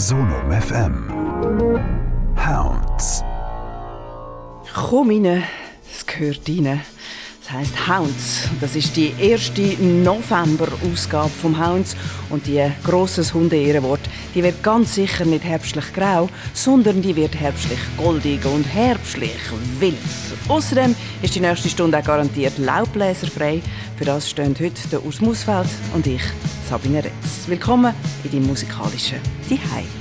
Sonum FM. Hounds. Komm rein, es gehört rein. Das heisst Hounds. Das ist die erste November-Ausgabe vom Hounds. Und die grosses Hunde-Ehrenwort, die wird ganz sicher nicht herbstlich grau, sondern die wird herbstlich goldig und herbstlich wild. Außerdem ist die nächste Stunde auch garantiert laubbläserfrei. Für das stehen heute der Urs Musfeld und ich, Sabine Retz. Willkommen in deinem musikalischen Zuhause.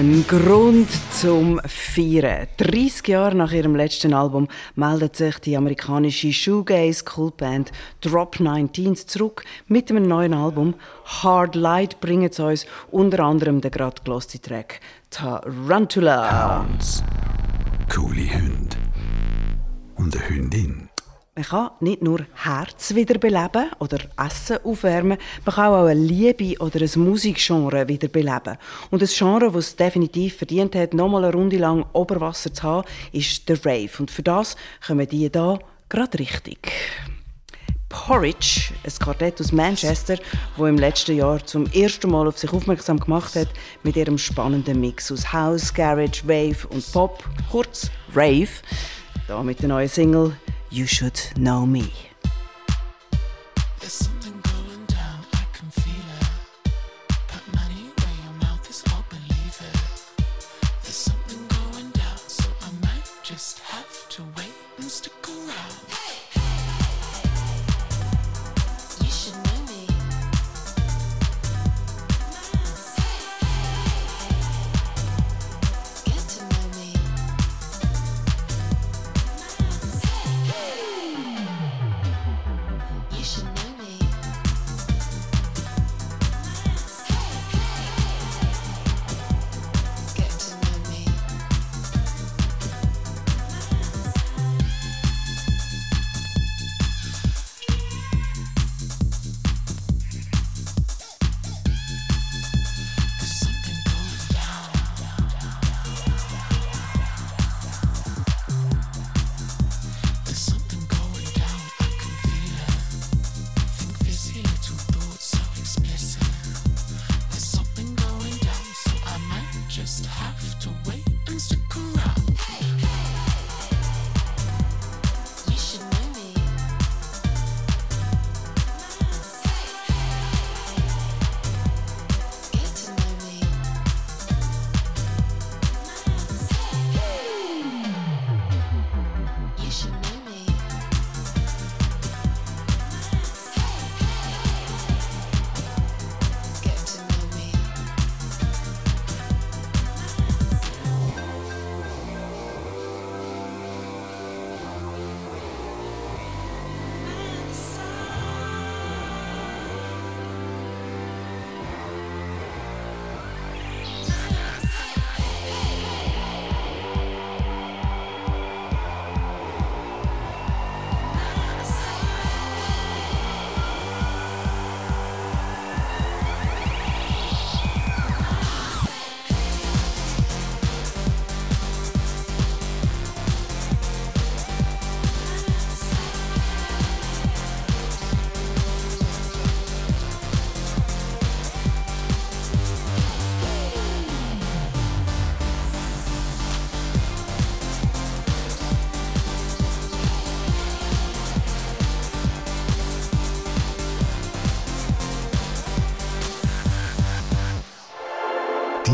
Ein Grund zum Feiern. 30 Jahre nach ihrem letzten Album meldet sich die amerikanische Shoegaze Coolband Drop 19 zurück mit einem neuen Album. Hard Light bringen sie uns unter anderem den gerade geloste Track Tarantula. Hounds. Coole Hunde. Und eine Hündin. Man kann nicht nur Herz wiederbeleben oder Essen aufwärmen, man kann auch eine Liebe oder ein Musikgenre wiederbeleben. Und ein Genre, das es definitiv verdient hat, nochmal eine Runde lang Oberwasser zu haben, ist der Rave. Und für das kommen die hier gerade richtig. Porridge, ein Quartett aus Manchester, wo im letzten Jahr zum ersten Mal auf sich aufmerksam gemacht hat mit ihrem spannenden Mix aus House, Garage, Wave und Pop, kurz Rave. Da mit der neuen Single You Should Know Me.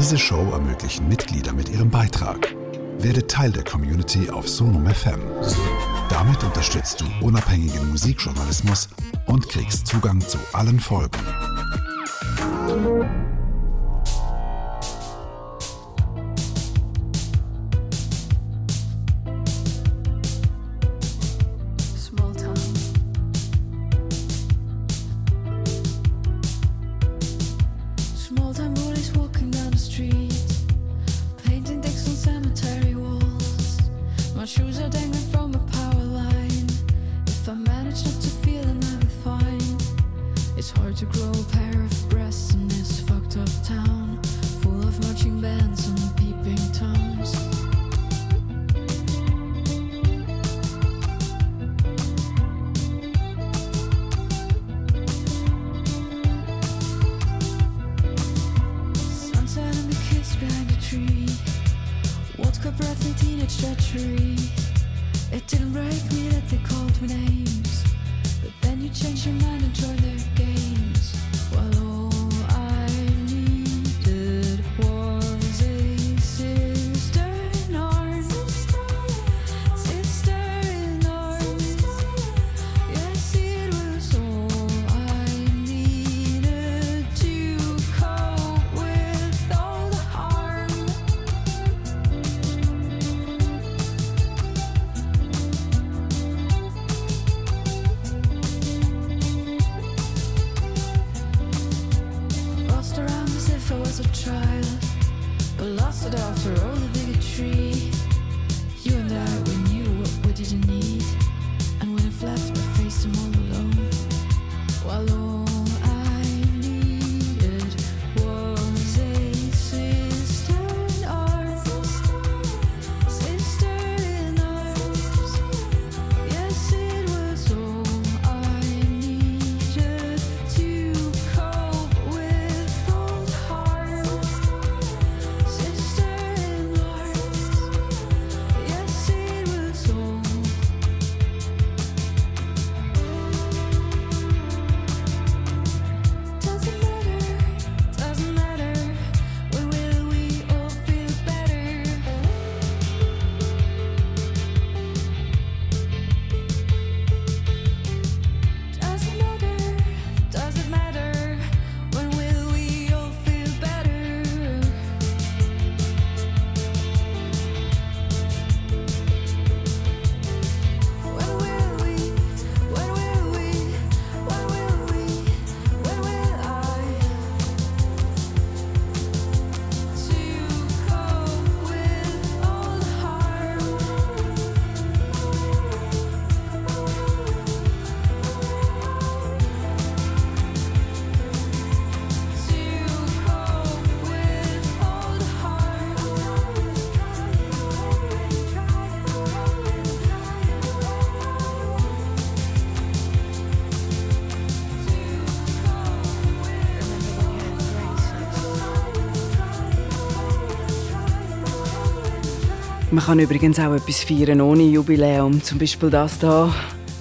Diese Show ermöglichen Mitglieder mit ihrem Beitrag. Werde Teil der Community auf Sonum FM. Damit unterstützt du unabhängigen Musikjournalismus und kriegst Zugang zu allen Folgen. Man kann übrigens auch etwas feiern ohne Jubiläum. Zum Beispiel das da.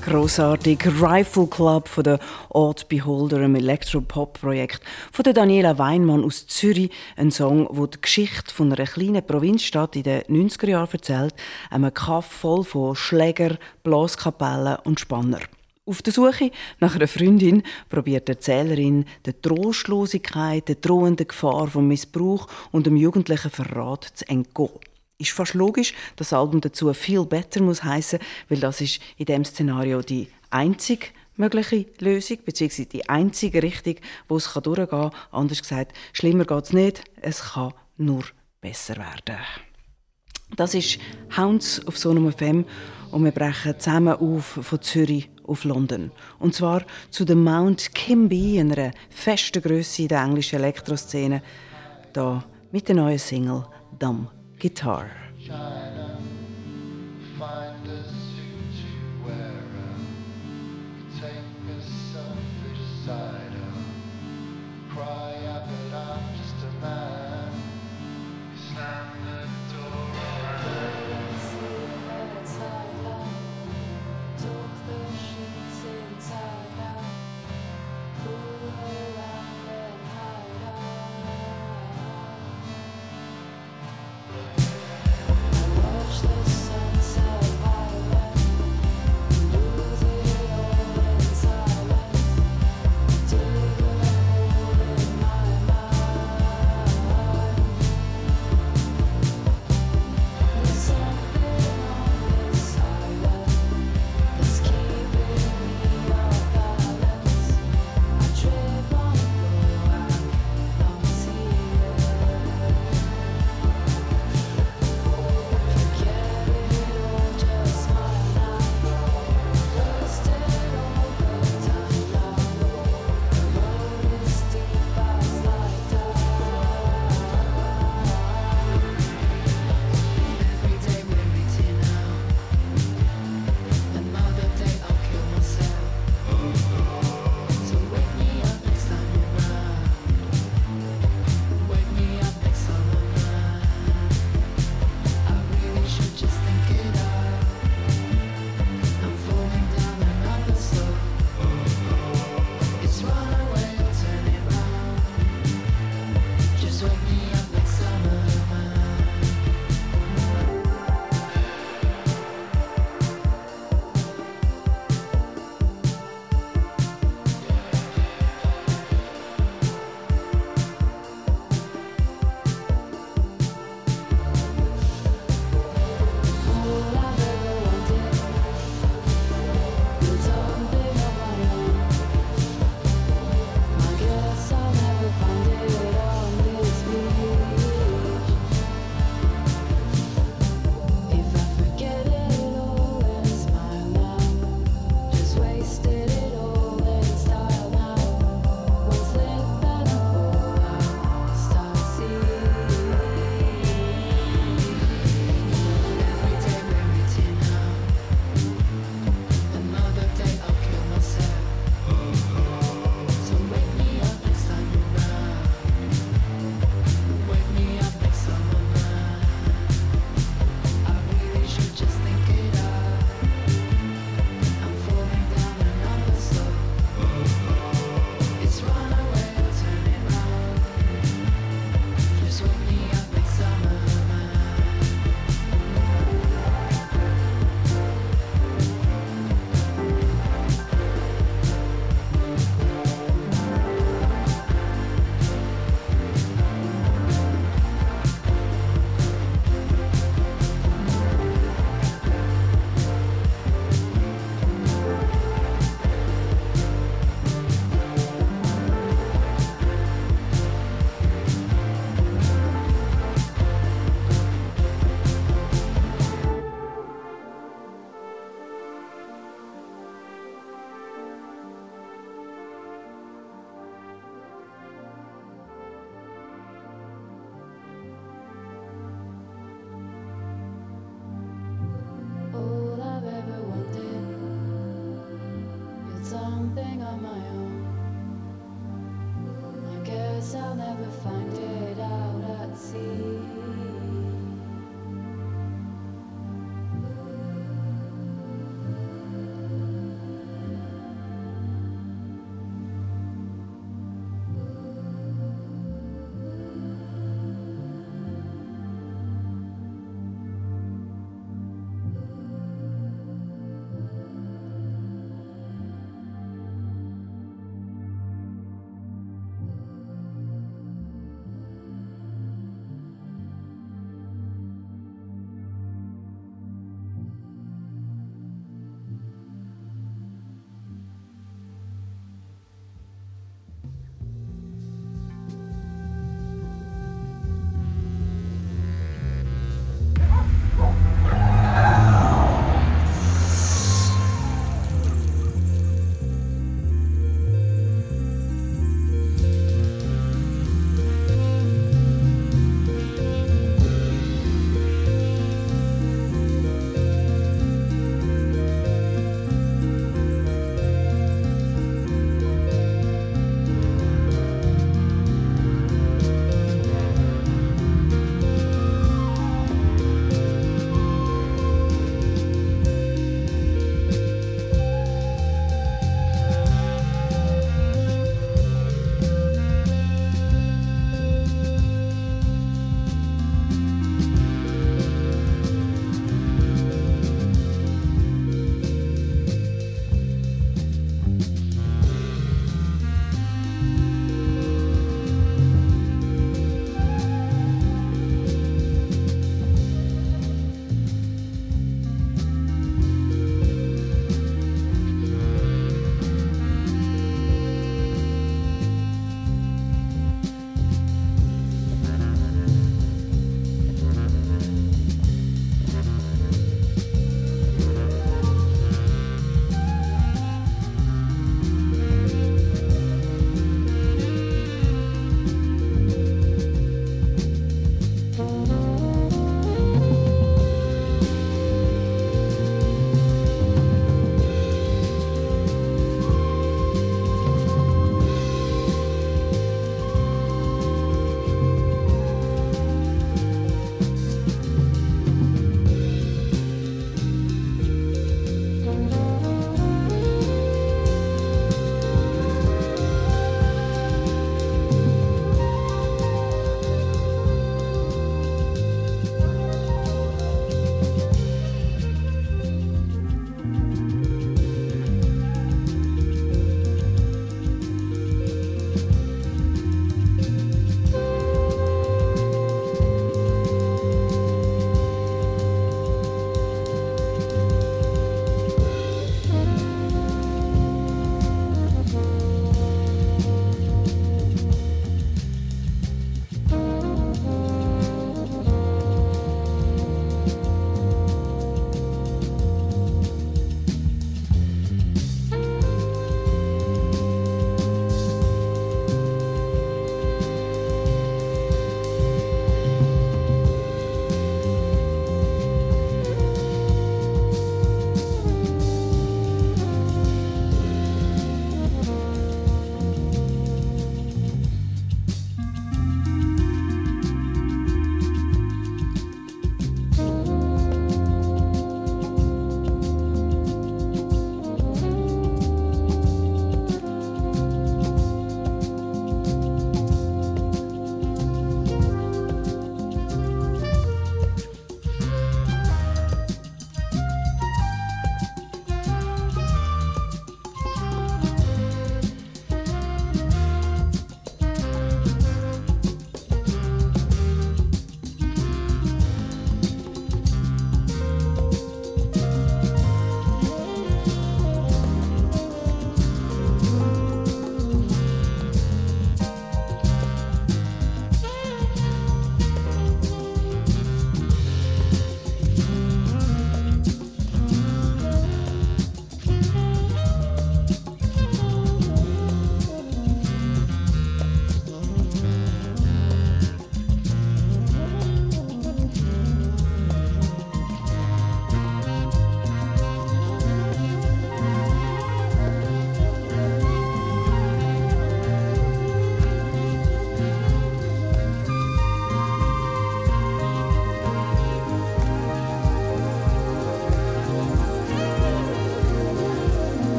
Grossartig. Rifle Club von der Odd Beholder, einem Elektropop-Projekt von der Daniela Weinmann aus Zürich. Ein Song, der die Geschichte von einer kleinen Provinzstadt in den 90er Jahren erzählt. Einem Kaff voll von Schläger, Blaskapellen und Spanner. Auf der Suche nach einer Freundin probiert die Erzählerin der Trostlosigkeit, der drohenden Gefahr vom Missbrauch und dem jugendlichen Verrat zu entgehen. Ist fast logisch, das Album dazu viel besser muss heißen, weil das ist in dem Szenario die einzige mögliche Lösung, beziehungsweise die einzige Richtung, wo es durchgehen kann. Anders gesagt, schlimmer geht es nicht, es kann nur besser werden. Das ist Hounds auf Sonum FM und wir brechen zusammen auf von Zürich auf London. Und zwar zu dem Mount Kimby, einer festen Größe in der englischen Elektroszene, da mit der neuen Single Dumb guitar. China.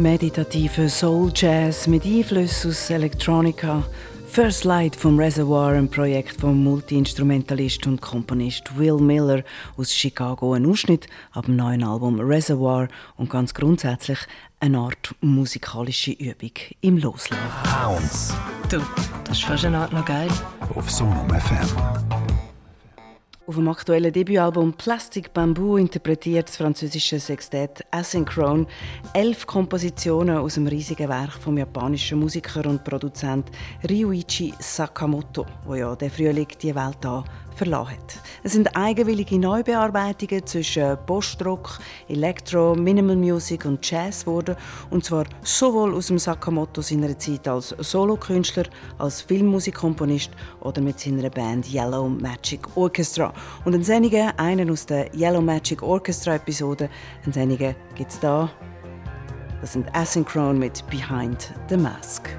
Meditative Soul Jazz mit Einflüssen aus Electronica. First Light vom Reservoir, ein Projekt vom Multiinstrumentalist und Komponist Will Miller aus Chicago. Ein Ausschnitt ab dem neuen Album Reservoir und ganz grundsätzlich eine Art musikalische Übung im Loslassen. Hounds. Du, das ist fast eine Art noch geil. Auf Sonum FM. Auf dem aktuellen Debütalbum Plastic Bamboo interpretiert das französische Sextett Asynchrone elf Kompositionen aus dem riesigen Werk vom japanischen Musiker und Produzent Ryuichi Sakamoto, wo ja der Frühling die Welt an verlassen hat. Es sind eigenwillige Neubearbeitungen zwischen Postrock, Elektro, Minimal Music und Jazz geworden, und zwar sowohl aus dem Sakamoto seiner Zeit als Solokünstler, als Filmmusikkomponist oder mit seiner Band Yellow Magic Orchestra. Und ein Senigen, einen aus der Yellow Magic Orchestra Episode, ein Senigen gibt es da. Das sind Asynchrone mit Behind the Mask.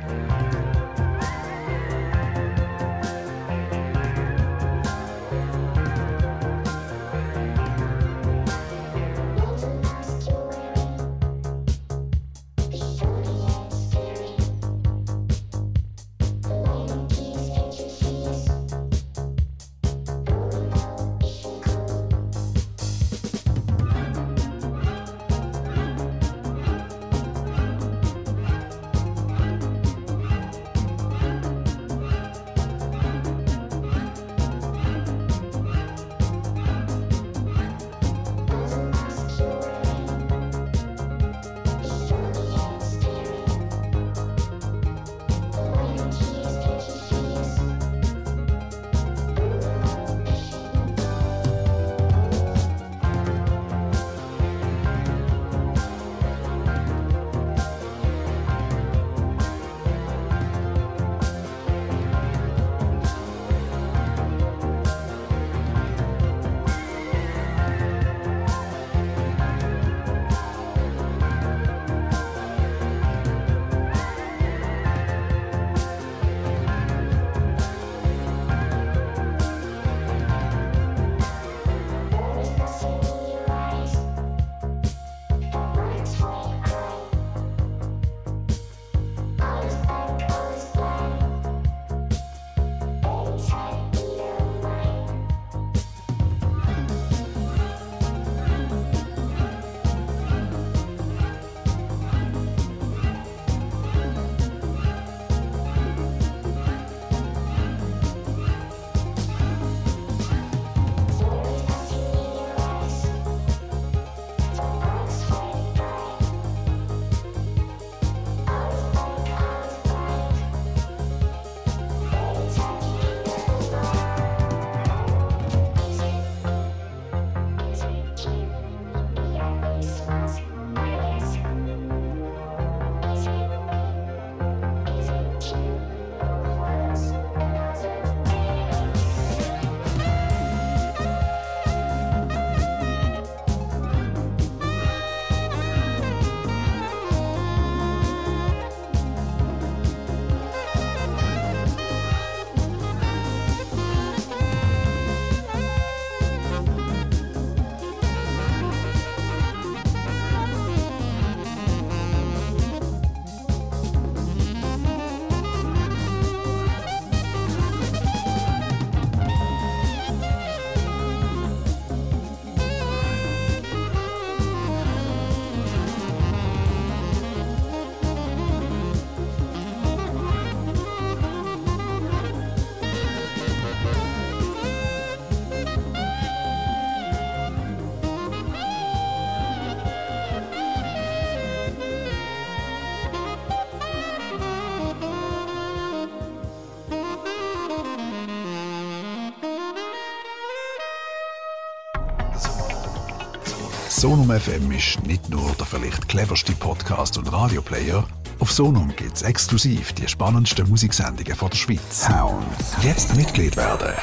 Sonum FM ist nicht nur der vielleicht cleverste Podcast und Radioplayer. Auf Sonum gibt es exklusiv die spannendsten Musiksendungen von der Schweiz. Hounds. Jetzt Mitglied werden.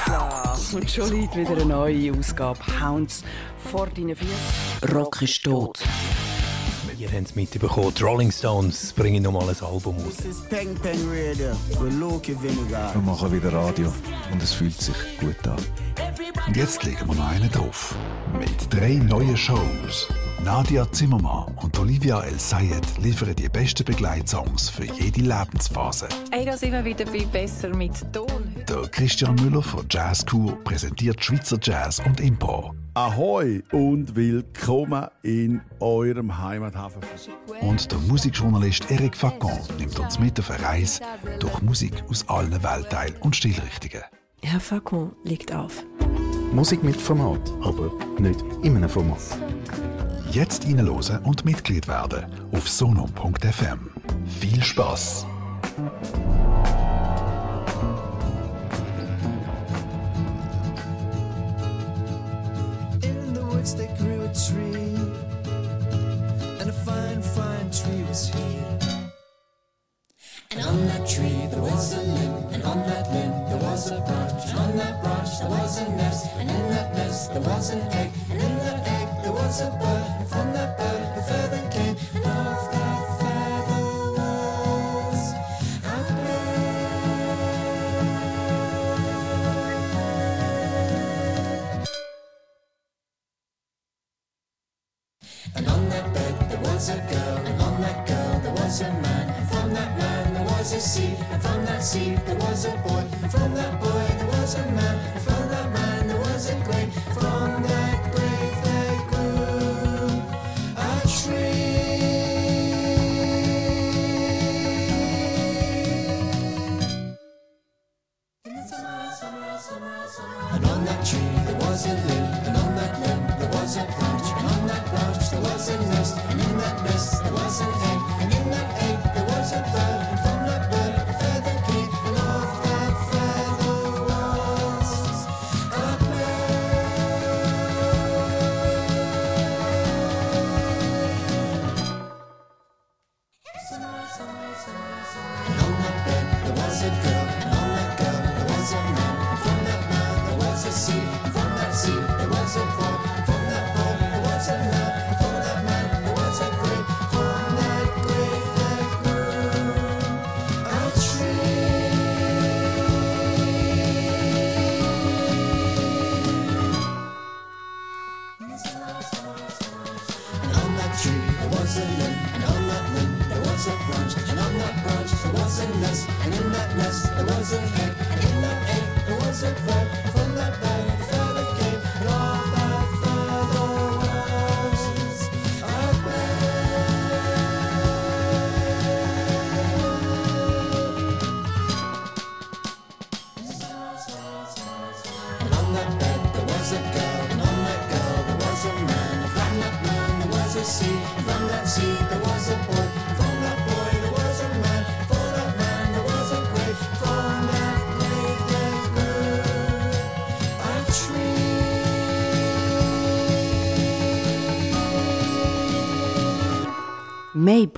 Und schon liegt wieder eine neue Ausgabe Hounds vor deinen Füßen. Rock ist tot. Ihr habt es mitbekommen, die Rolling Stones bringen nochmal ein Album raus. Wir machen wieder Radio und es fühlt sich gut an. Und jetzt legen wir noch einen drauf. Mit drei neuen Shows. Nadia Zimmermann und Olivia El Sayed liefern die besten Begleitsongs für jede Lebensphase. Ich gehe immer wieder besser mit Ton. Der Christian Müller von Jazzkur präsentiert Schweizer Jazz und Impro. Ahoi und willkommen in eurem Heimathafen. Und der Musikjournalist Eric Facon nimmt uns mit auf eine Reise durch Musik aus allen Weltteilen und Stilrichtungen. Herr Facon legt auf. Musik mit Format, aber nicht in einem Format. Jetzt reinhören und Mitglied werden auf sonom.fm. Viel Spaß! In the woods there grew a tree, on that branch there was a nest, and in that nest there was an egg, and in that egg there was a bird, and from that bird a feather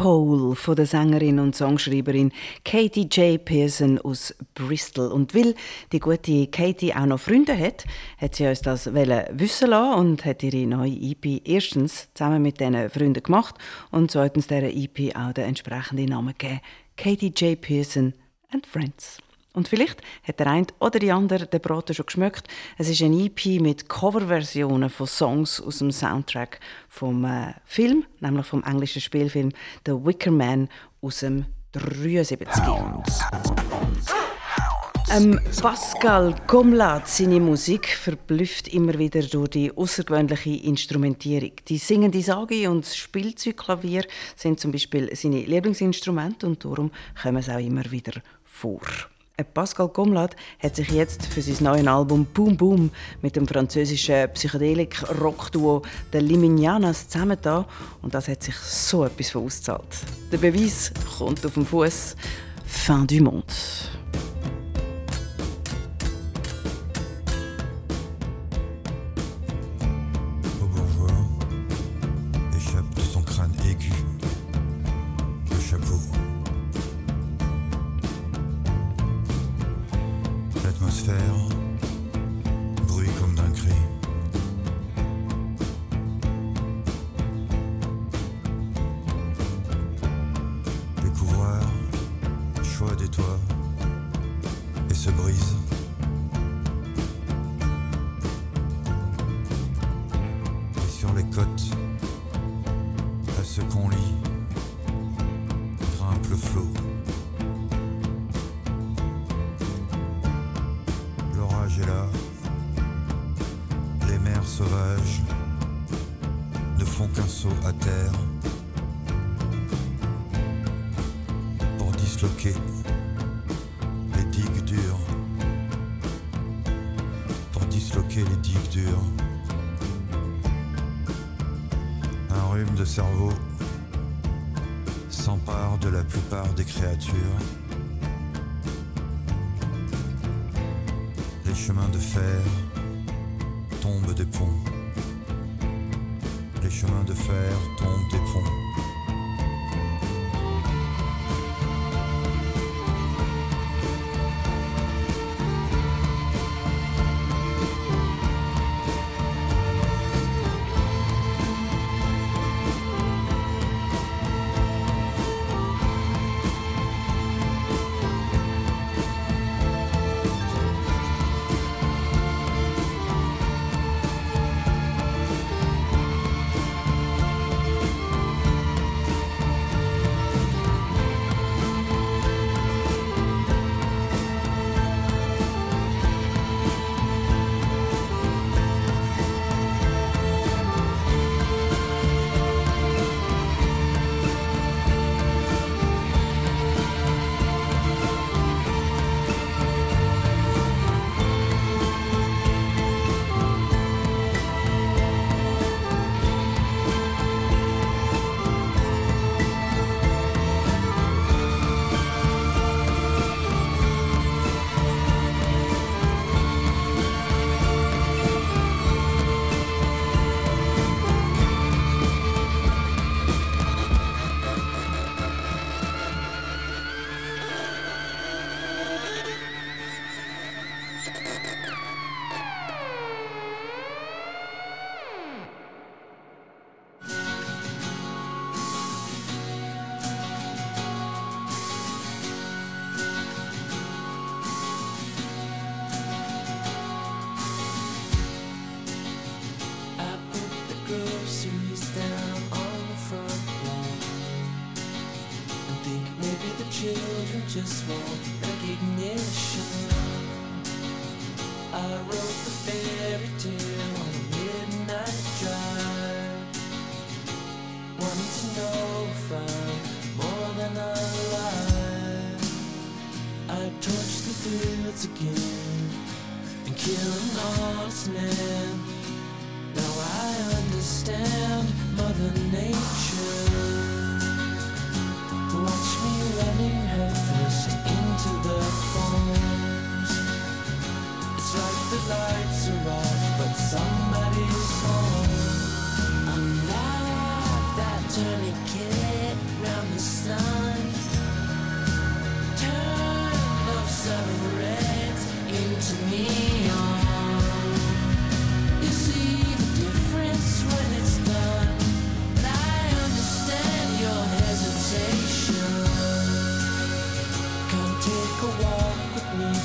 Maypole von der Sängerin und Songschreiberin Katie J. Pearson aus Bristol. Und weil die gute Katie auch noch Freunde hat, hat sie uns das wissen lassen und hat ihre neue EP erstens zusammen mit diesen Freunden gemacht und zweitens dieser EP auch den entsprechenden Namen gegeben. Katie J. Pearson and Friends. Und vielleicht hat der eine oder die andere den Braten schon geschmeckt. Es ist ein EP mit Coverversionen von Songs aus dem Soundtrack vom äh, Film, nämlich vom englischen Spielfilm The Wicker Man aus dem 73. Ähm, Pascal Gomlat, seine Musik verblüfft immer wieder durch die außergewöhnliche Instrumentierung. Die singende Sage und das Spielzeugklavier sind zum Beispiel seine Lieblingsinstrumente und darum kommen sie auch immer wieder vor. Pascal Gomlat hat sich jetzt für sein neues Album Boom Boom mit dem französischen Psychedelik-Rock-Duo der Liminianas zusammengetan und das hat sich so etwas von ausgezahlt. Der Beweis kommt auf den Fuß. Fin du monde. atmosphère. plupart des créatures.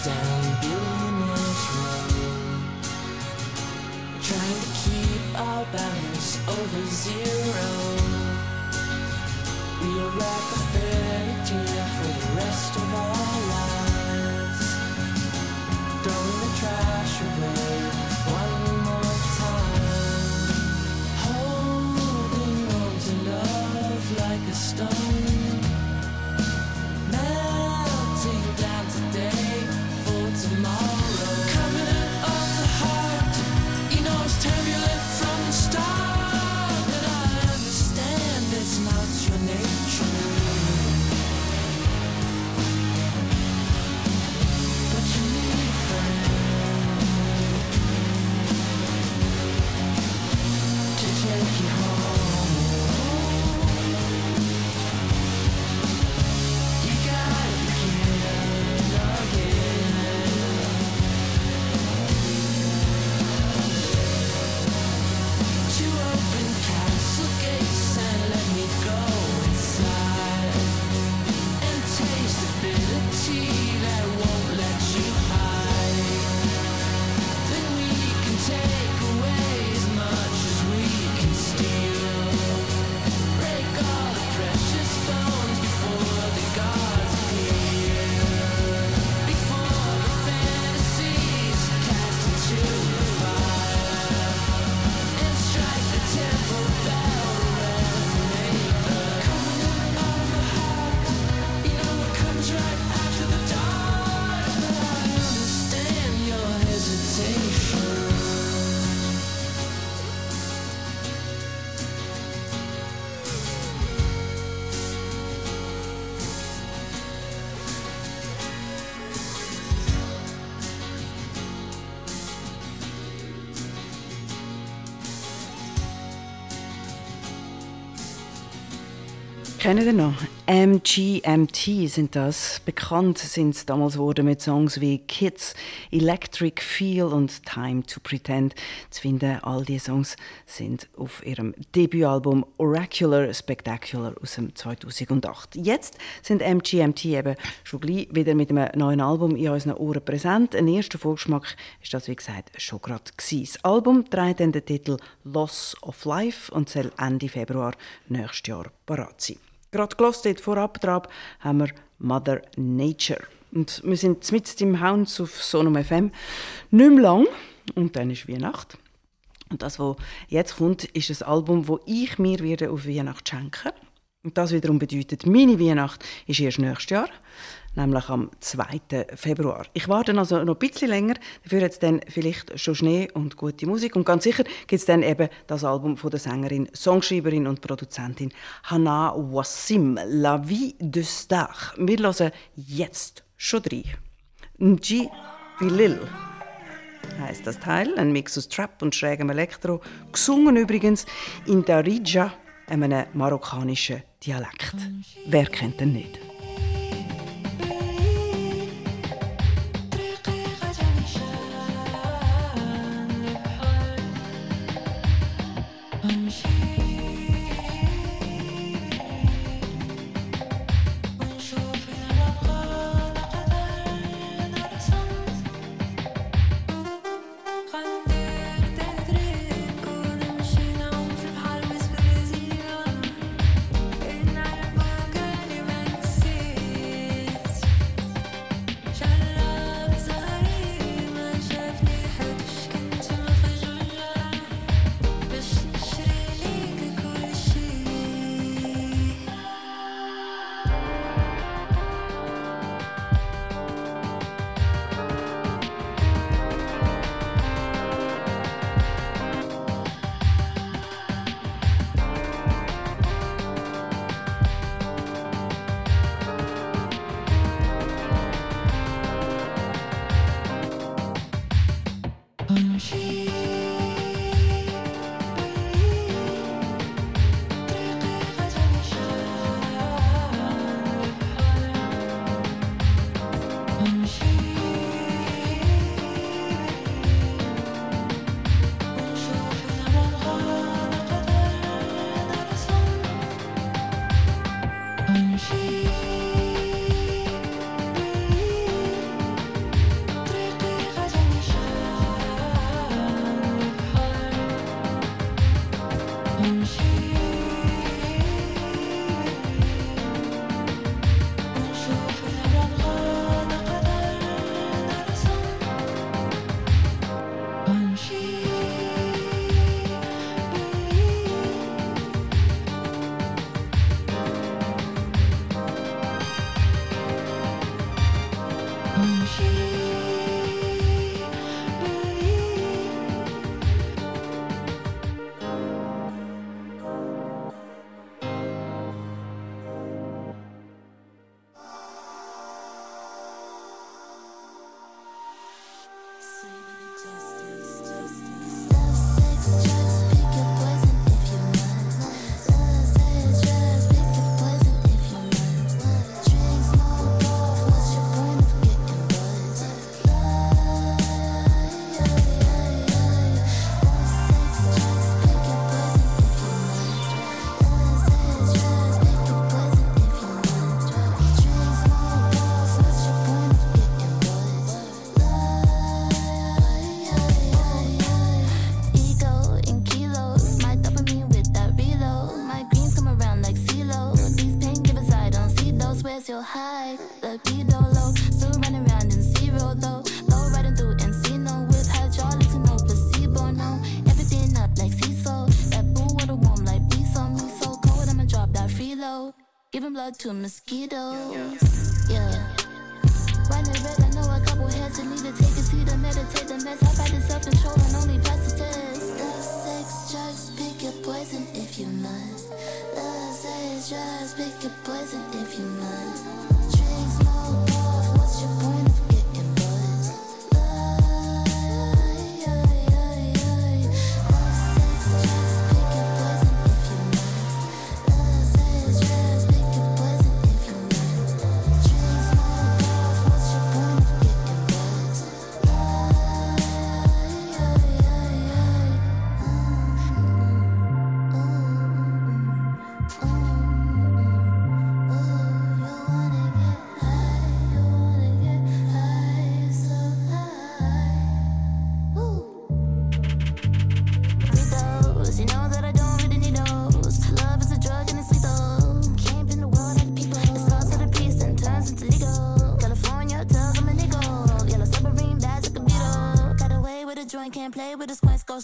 down Billionaire's Row Trying to keep our balance over zero. We'll wrap a fairy tale for the rest of our lives. Throwing the trash away one more time. Holding on to love like a stone. Kennen ihr noch? MGMT sind das. Bekannt sind sie damals worden mit Songs wie Kids, Electric Feel und Time to Pretend. Zu finden, all diese Songs sind auf ihrem Debütalbum Oracular Spectacular aus dem 2008. Jetzt sind MGMT eben schon gleich wieder mit einem neuen Album in unseren Ohren präsent. Ein erster Vorgeschmack ist das, wie gesagt, schon gerade gewesen. Das Album trägt dann den Titel Loss of Life und soll Ende Februar nächstes Jahr parat sein. Gerade gelost vorab Trab haben wir Mother Nature. Und wir sind mit im Hounds auf Sonum FM. Nicht mehr lang. Und dann ist Weihnacht. Und das, was jetzt kommt, ist ein Album, das ich mir auf Weihnacht schenken Und das wiederum bedeutet, meine Weihnacht ist erst nächstes Jahr nämlich am 2. Februar. Ich warte also noch ein bisschen länger, dafür hat es dann vielleicht schon Schnee und gute Musik und ganz sicher gibt es dann eben das Album von der Sängerin, Songschreiberin und Produzentin Hannah Wassim, La Vie de Star. Wir hören jetzt schon rein. Nji Bilil heißt das Teil, ein Mix aus Trap und schrägem Elektro, gesungen übrigens in Darija, einem marokkanischen Dialekt. Wer kennt den nicht?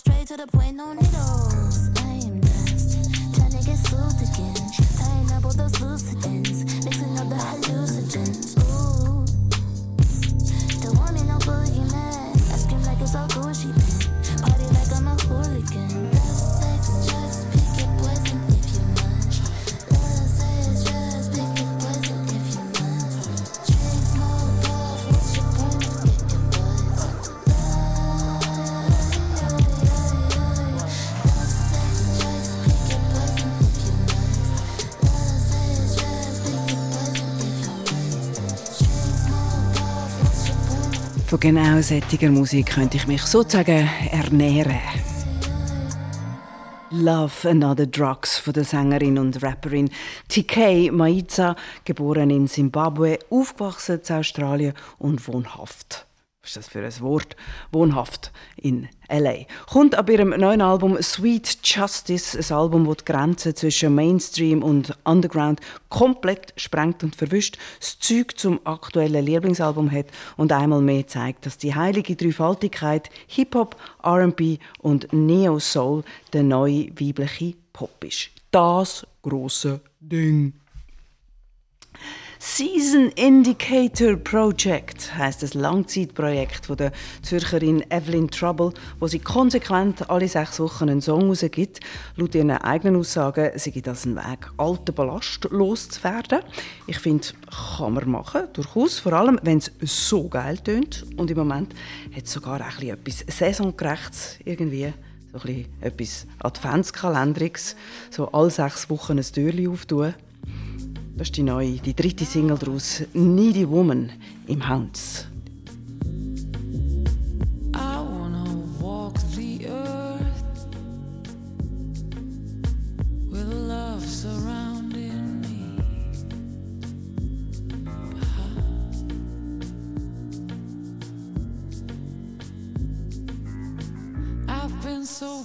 Straight to the point, no needles. I am next, trying to get soothed again. Tying up all those loose ends, mixing up the hallucinogens. Von genau solcher Musik könnte ich mich sozusagen ernähren. Love Another Drugs von der Sängerin und Rapperin TK Maiza, geboren in Zimbabwe, aufgewachsen in Australien und wohnhaft. Was ist das für ein Wort? Wohnhaft in LA. Kommt ab ihrem neuen Album Sweet Justice, ein Album, das die Grenzen zwischen Mainstream und Underground komplett sprengt und verwischt, das Zeug zum aktuellen Lieblingsalbum hat und einmal mehr zeigt, dass die heilige Dreifaltigkeit Hip-Hop, R&B und Neo-Soul der neue weibliche Pop ist. Das große Ding. Season Indicator Project heißt das Langzeitprojekt von der Zürcherin Evelyn Trouble, wo sie konsequent alle sechs Wochen einen Song rausgibt. Laut ihren eigenen Aussagen sei das ein Weg, alten Ballast loszuwerden. Ich finde, kann man machen, durchaus, vor allem, wenn es so geil tönt. Und im Moment hat es sogar ein etwas Saisongerechtes irgendwie. So ein bisschen etwas Adventskalendriges. So alle sechs Wochen ein Türchen auftun. Das ist die neue, die dritte Single daraus, Needy Woman im Hounds.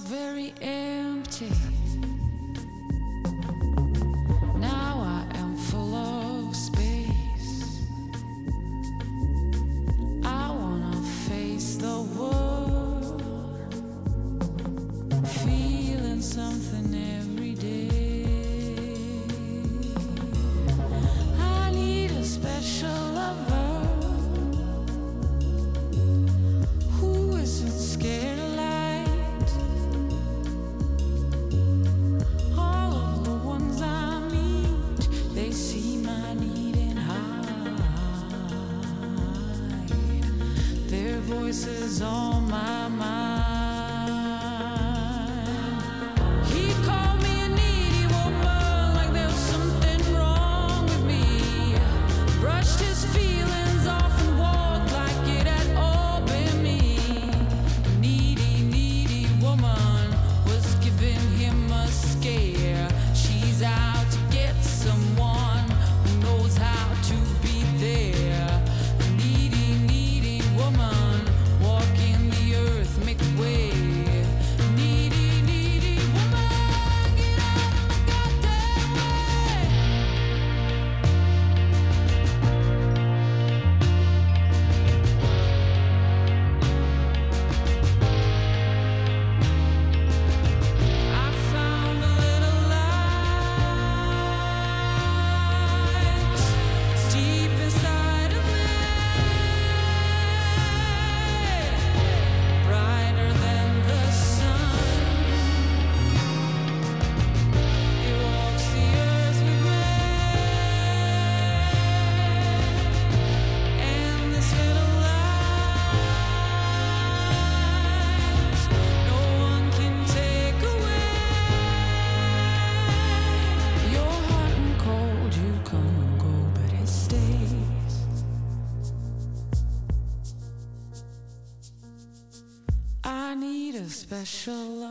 Very empty. Special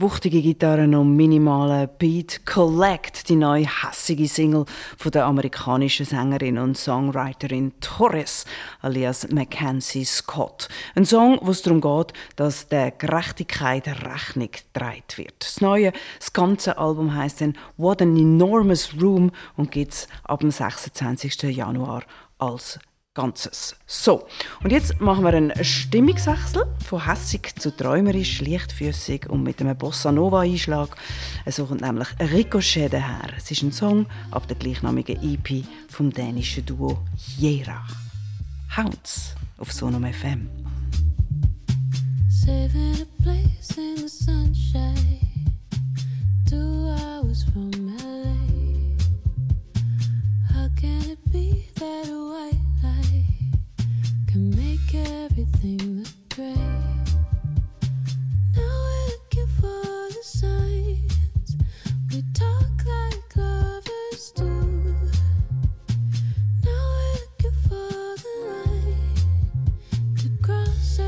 Wuchtige Gitarren und minimale Beat Collect, die neue hässige Single von der amerikanischen Sängerin und Songwriterin Torres alias Mackenzie Scott. Ein Song, wo es darum geht, dass der Gerechtigkeit Rechnung getragen wird. Das neue, das ganze Album heißt dann What an Enormous Room und gibt's ab dem 26. Januar als Ganzes. So, und jetzt machen wir einen Stimmungswechsel von hässig zu träumerisch, leichtfüßig und mit einem Bossa Nova Einschlag. So kommt nämlich Ricochet daher. Es ist ein Song ab der gleichnamigen EP vom dänischen Duo Jera. Hounds auf Sonom FM. Saving a place in the sunshine. Two hours from LA. Can it be that a white light can make everything look great? Now we're looking for the signs. We talk like lovers do. Now we're looking for the to cross,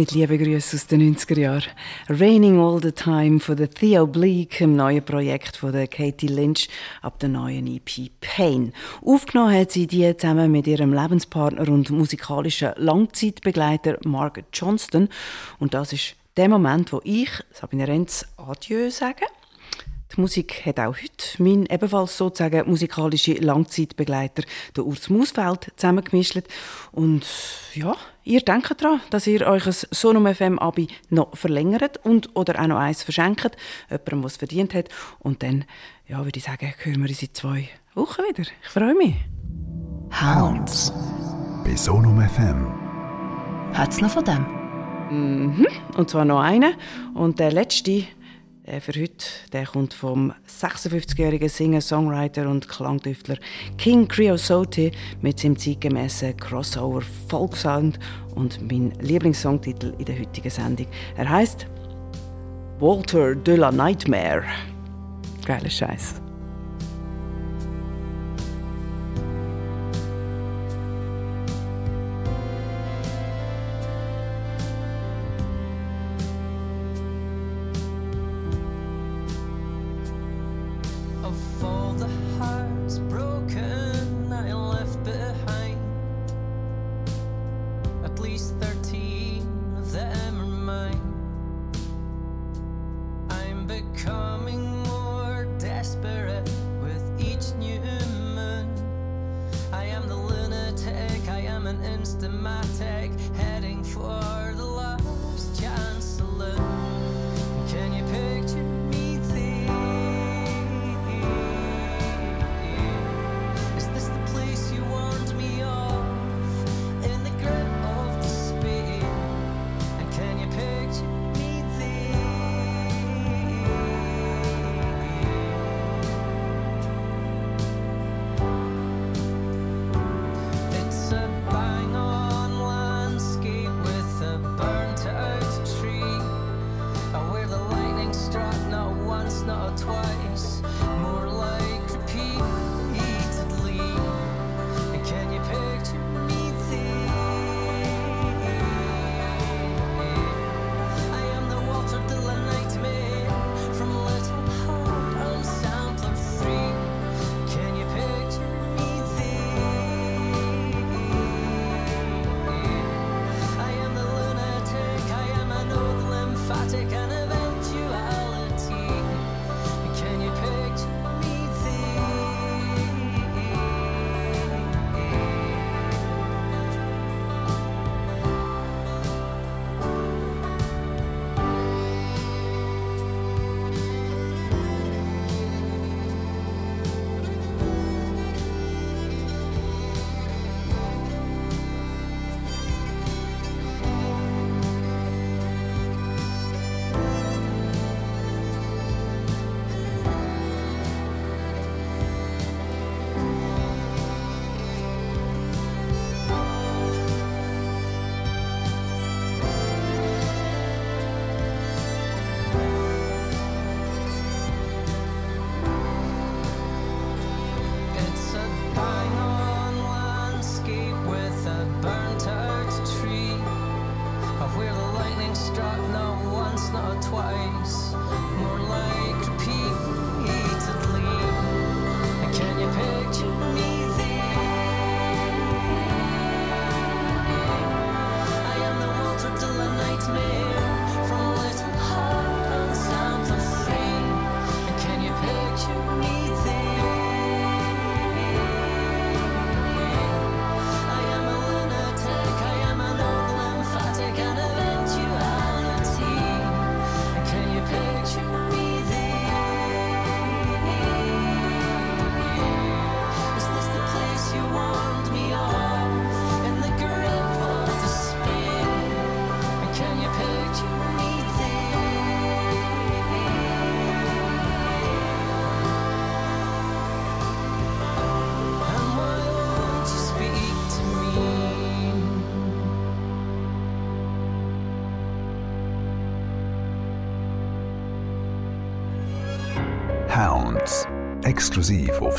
mit lieben Grüßen aus den 90er Jahren. Raining All the Time von der Theo Bleak, im neuen Projekt von der Katie Lynch ab der neuen EP Pain. Aufgenommen hat sie die zusammen mit ihrem Lebenspartner und musikalischen Langzeitbegleiter Margaret Johnston. Und das ist der Moment, wo ich, Sabine Renz, Adieu sage. Die Musik hat auch heute mein ebenfalls sozusagen musikalischer Langzeitbegleiter, der Urs Mausfeld, zusammengemischt. Und ja, ihr denkt daran, dass ihr euch ein Sonum FM Abi noch verlängert und oder auch noch eins verschenkt, jemandem, was verdient hat. Und dann, ja, würde ich sagen, hören wir uns in zwei Wochen wieder. Ich freue mich. Hounds. Bei Sonum FM. Hat's noch von dem? Mhm, und zwar noch einen. Und der letzte äh, für heute. Der kommt vom 56-jährigen Singer, Songwriter und Klangdüftler King Creosote mit seinem zeitgemäßen Crossover Volkssound und mein Lieblingssongtitel in der heutigen Sendung. Er heißt Walter de la Nightmare. Geiler Scheiß.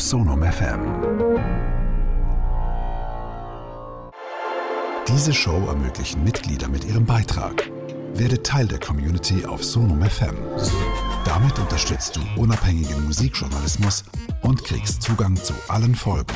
auf FM. Diese Show ermöglichen Mitglieder mit ihrem Beitrag. Werde Teil der Community auf Sonum FM. Damit unterstützt du unabhängigen Musikjournalismus und kriegst Zugang zu allen Folgen.